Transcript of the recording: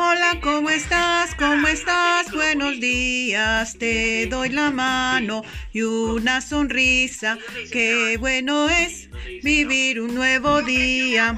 Hola, ¿cómo estás? ¿Cómo estás? Buenos días. Te doy la mano y una sonrisa. Qué bueno es vivir un nuevo día.